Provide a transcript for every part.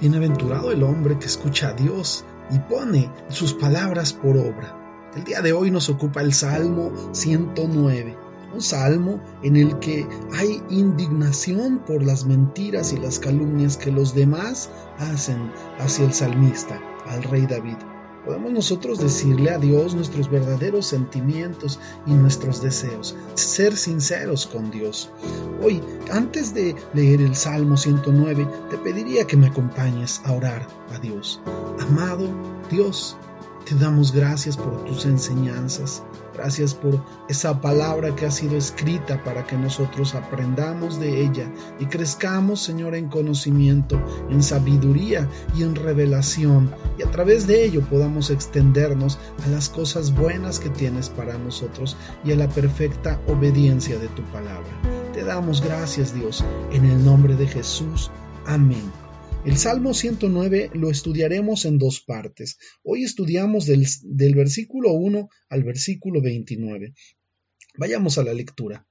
Bienaventurado el hombre que escucha a Dios y pone sus palabras por obra. El día de hoy nos ocupa el Salmo 109, un salmo en el que hay indignación por las mentiras y las calumnias que los demás hacen hacia el salmista, al rey David. Podemos nosotros decirle a Dios nuestros verdaderos sentimientos y nuestros deseos, ser sinceros con Dios. Hoy, antes de leer el Salmo 109, te pediría que me acompañes a orar a Dios. Amado Dios, te damos gracias por tus enseñanzas, gracias por esa palabra que ha sido escrita para que nosotros aprendamos de ella y crezcamos, Señor, en conocimiento, en sabiduría y en revelación, y a través de ello podamos extendernos a las cosas buenas que tienes para nosotros y a la perfecta obediencia de tu palabra. Te damos gracias, Dios, en el nombre de Jesús. Amén. El Salmo 109 lo estudiaremos en dos partes. Hoy estudiamos del, versículo 1 al versículo 29. Vayamos a la lectura.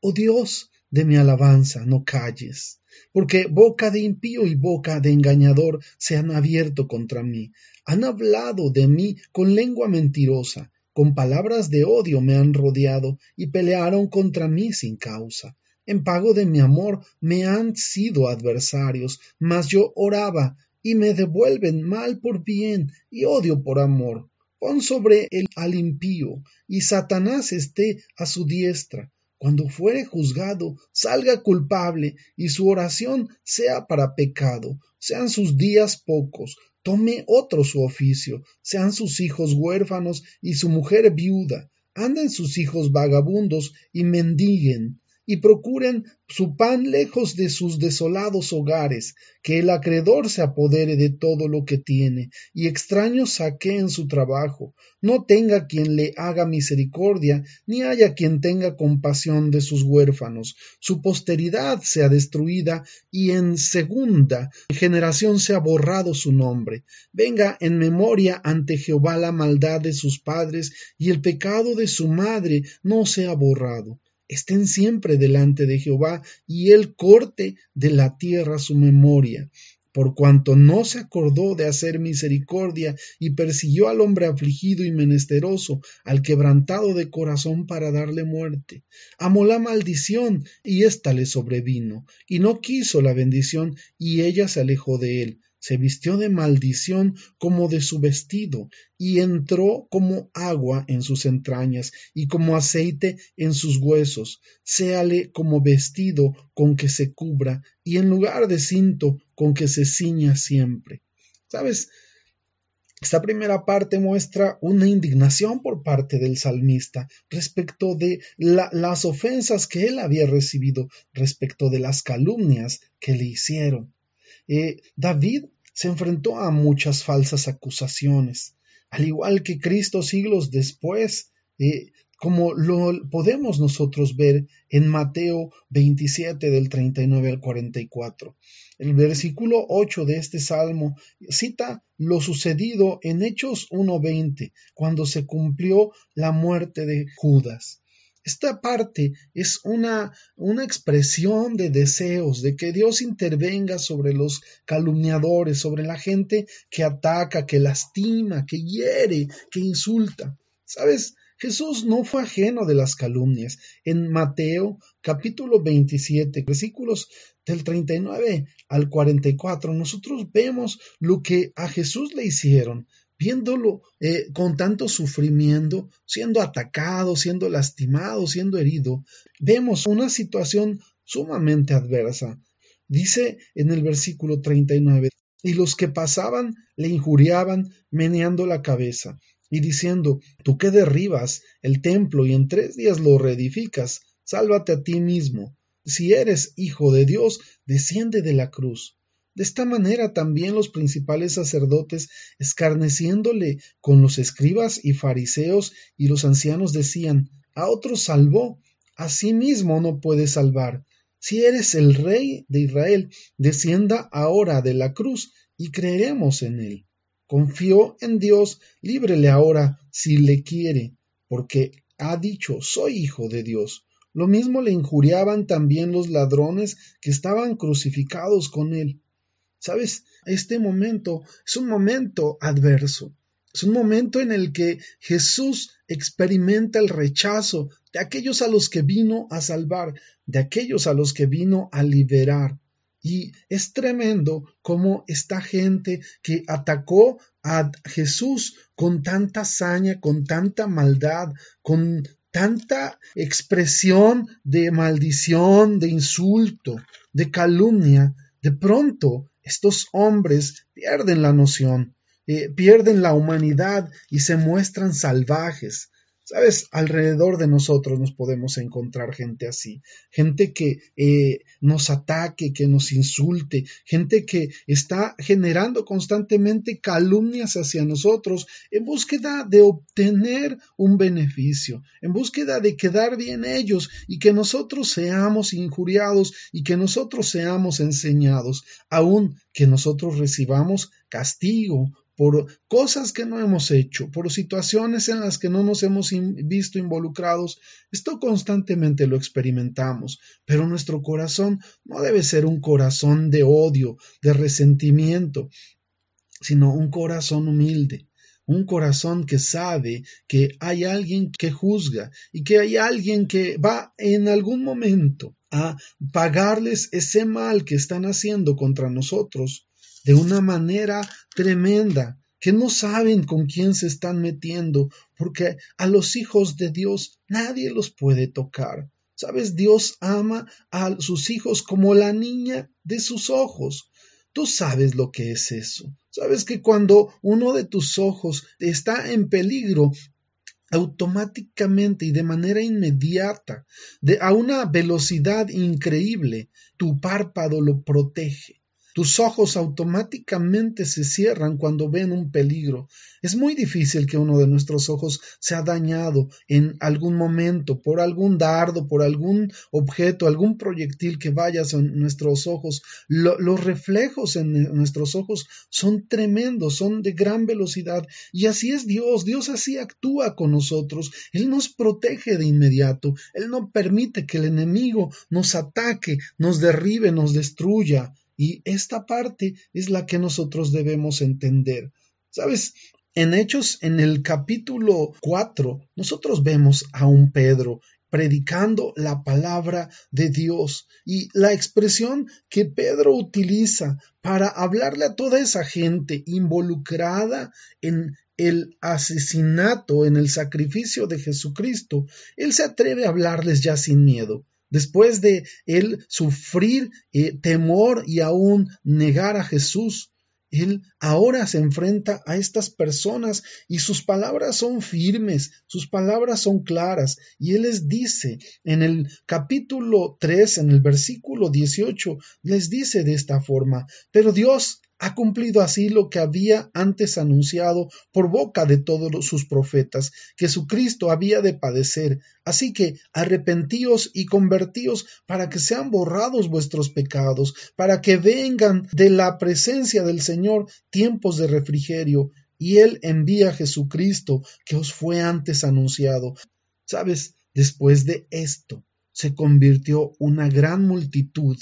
Oh Dios de mi alabanza, no calles, porque boca de impío y boca de engañador se han abierto contra mí. Han hablado de mí con lengua mentirosa, con palabras de odio me han rodeado y pelearon contra mí sin causa. En pago de mi amor me han sido adversarios, mas yo oraba y me devuelven mal por bien y odio por amor. Pon sobre el al impío y Satanás esté a su diestra. Cuando fuere juzgado, salga culpable y su oración sea para pecado. Sean sus días pocos, tome otro su oficio, sean sus hijos huérfanos y su mujer viuda, anden sus hijos vagabundos y mendiguen y procuren su pan lejos de sus desolados hogares, que el acreedor se apodere de todo lo que tiene, y extraños saqueen su trabajo, no tenga quien le haga misericordia, ni haya quien tenga compasión de sus huérfanos, su posteridad sea destruida, y en segunda generación sea borrado su nombre. Venga en memoria ante Jehová la maldad de sus padres, y el pecado de su madre no sea borrado estén siempre delante de Jehová, y él corte de la tierra su memoria, por cuanto no se acordó de hacer misericordia y persiguió al hombre afligido y menesteroso, al quebrantado de corazón para darle muerte. Amó la maldición y ésta le sobrevino, y no quiso la bendición y ella se alejó de él se vistió de maldición como de su vestido, y entró como agua en sus entrañas, y como aceite en sus huesos, séale como vestido con que se cubra, y en lugar de cinto con que se ciña siempre. ¿Sabes? Esta primera parte muestra una indignación por parte del salmista respecto de las ofensas que él había recibido, respecto de las calumnias que le hicieron. Eh, David se enfrentó a muchas falsas acusaciones, al igual que Cristo siglos después, eh, como lo podemos nosotros ver en Mateo 27 del 39 al 44. El versículo 8 de este salmo cita lo sucedido en Hechos 1.20, cuando se cumplió la muerte de Judas. Esta parte es una, una expresión de deseos, de que Dios intervenga sobre los calumniadores, sobre la gente que ataca, que lastima, que hiere, que insulta. ¿Sabes? Jesús no fue ajeno de las calumnias. En Mateo capítulo 27, versículos del 39 al 44, nosotros vemos lo que a Jesús le hicieron viéndolo eh, con tanto sufrimiento, siendo atacado, siendo lastimado, siendo herido, vemos una situación sumamente adversa. Dice en el versículo 39, y los que pasaban le injuriaban meneando la cabeza y diciendo, tú que derribas el templo y en tres días lo reedificas, sálvate a ti mismo. Si eres hijo de Dios, desciende de la cruz. De esta manera también los principales sacerdotes, escarneciéndole con los escribas y fariseos y los ancianos, decían A otro salvó, a sí mismo no puede salvar. Si eres el rey de Israel, descienda ahora de la cruz y creeremos en él. Confió en Dios, líbrele ahora si le quiere, porque ha dicho soy hijo de Dios. Lo mismo le injuriaban también los ladrones que estaban crucificados con él. Sabes, este momento es un momento adverso. Es un momento en el que Jesús experimenta el rechazo de aquellos a los que vino a salvar, de aquellos a los que vino a liberar. Y es tremendo cómo esta gente que atacó a Jesús con tanta hazaña, con tanta maldad, con tanta expresión de maldición, de insulto, de calumnia, de pronto estos hombres pierden la noción, eh, pierden la humanidad y se muestran salvajes, Sabes, alrededor de nosotros nos podemos encontrar gente así, gente que eh, nos ataque, que nos insulte, gente que está generando constantemente calumnias hacia nosotros en búsqueda de obtener un beneficio, en búsqueda de quedar bien ellos y que nosotros seamos injuriados y que nosotros seamos enseñados, aun que nosotros recibamos castigo por cosas que no hemos hecho, por situaciones en las que no nos hemos visto involucrados. Esto constantemente lo experimentamos, pero nuestro corazón no debe ser un corazón de odio, de resentimiento, sino un corazón humilde, un corazón que sabe que hay alguien que juzga y que hay alguien que va en algún momento a pagarles ese mal que están haciendo contra nosotros de una manera tremenda, que no saben con quién se están metiendo, porque a los hijos de Dios nadie los puede tocar. Sabes, Dios ama a sus hijos como la niña de sus ojos. Tú sabes lo que es eso. Sabes que cuando uno de tus ojos está en peligro, automáticamente y de manera inmediata, de, a una velocidad increíble, tu párpado lo protege. Tus ojos automáticamente se cierran cuando ven un peligro. Es muy difícil que uno de nuestros ojos sea dañado en algún momento por algún dardo, por algún objeto, algún proyectil que vaya en nuestros ojos. los reflejos en nuestros ojos son tremendos, son de gran velocidad. Y así es Dios. Dios así actúa con nosotros. Él nos protege de inmediato. Él no permite que el enemigo nos ataque, nos derribe, nos destruya. Y esta parte es la que nosotros debemos entender. ¿Sabes? En Hechos, en el capítulo 4, nosotros vemos a un Pedro predicando la palabra de Dios y la expresión que Pedro utiliza para hablarle a toda esa gente involucrada en el asesinato, en el sacrificio de Jesucristo, él se atreve a hablarles ya sin miedo. Después de él sufrir eh, temor y aún negar a Jesús, él ahora se enfrenta a estas personas y sus palabras son firmes, sus palabras son claras. Y él les dice en el capítulo 3, en el versículo 18, les dice de esta forma, pero Dios ha cumplido así lo que había antes anunciado por boca de todos sus profetas, que su Cristo había de padecer. Así que arrepentíos y convertíos para que sean borrados vuestros pecados, para que vengan de la presencia del Señor tiempos de refrigerio, y Él envía a Jesucristo, que os fue antes anunciado. Sabes, después de esto, se convirtió una gran multitud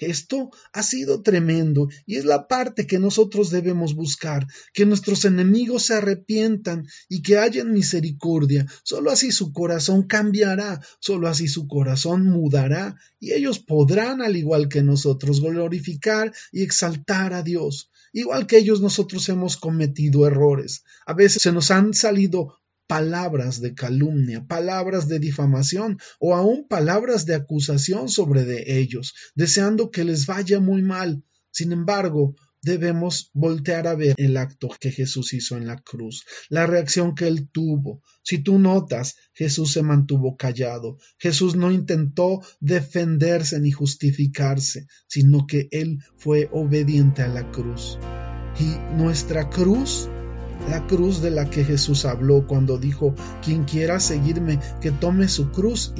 esto ha sido tremendo y es la parte que nosotros debemos buscar, que nuestros enemigos se arrepientan y que hayan misericordia. Solo así su corazón cambiará, solo así su corazón mudará y ellos podrán, al igual que nosotros, glorificar y exaltar a Dios. Igual que ellos nosotros hemos cometido errores. A veces se nos han salido palabras de calumnia, palabras de difamación o aún palabras de acusación sobre de ellos, deseando que les vaya muy mal. Sin embargo, debemos voltear a ver el acto que Jesús hizo en la cruz, la reacción que él tuvo. Si tú notas, Jesús se mantuvo callado, Jesús no intentó defenderse ni justificarse, sino que él fue obediente a la cruz. Y nuestra cruz la cruz de la que Jesús habló cuando dijo, quien quiera seguirme, que tome su cruz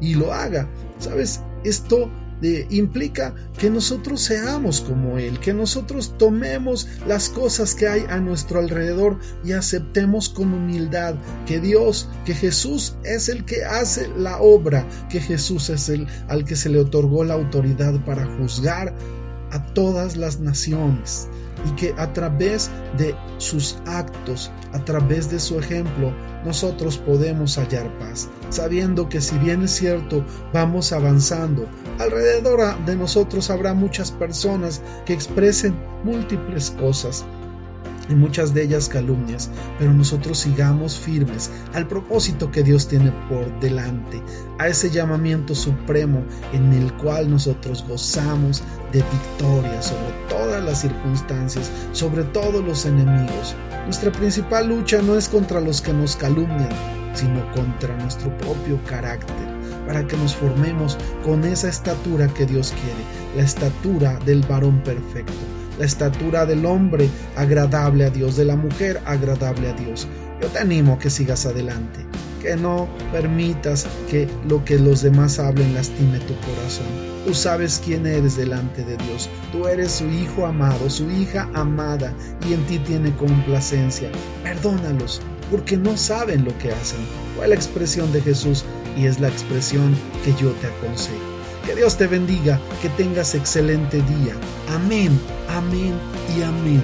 y, lo haga. ¿Sabes? Esto eh, implica que nosotros seamos como Él, que nosotros tomemos las cosas que hay a nuestro alrededor y aceptemos con humildad que Dios, que Jesús es el que hace la obra, que Jesús es el al que se le otorgó la autoridad para juzgar a todas las naciones y que a través de sus actos, a través de su ejemplo, nosotros podemos hallar paz, sabiendo que si bien es cierto, vamos avanzando, alrededor de nosotros habrá muchas personas que expresen múltiples cosas, y muchas de ellas calumnias, pero nosotros sigamos firmes al propósito que Dios tiene por delante, a ese llamamiento supremo en el cual nosotros gozamos de victoria sobre todas las circunstancias, sobre todos los enemigos. Nuestra principal lucha no es contra los que nos calumnian, sino contra nuestro propio carácter, para que nos formemos con esa estatura que Dios quiere, la estatura del varón perfecto la estatura del hombre agradable a Dios, de la mujer agradable a Dios. Yo te animo a que sigas adelante, que no permitas que lo que los demás hablen lastime tu corazón. Tú sabes quién eres delante de Dios. Tú eres su hijo amado, su hija amada, y en ti tiene complacencia. Perdónalos, porque no saben lo que hacen. Fue la expresión de Jesús y es la expresión que yo te aconsejo. Dios te bendiga, que tengas excelente día. Amén, amén y amén.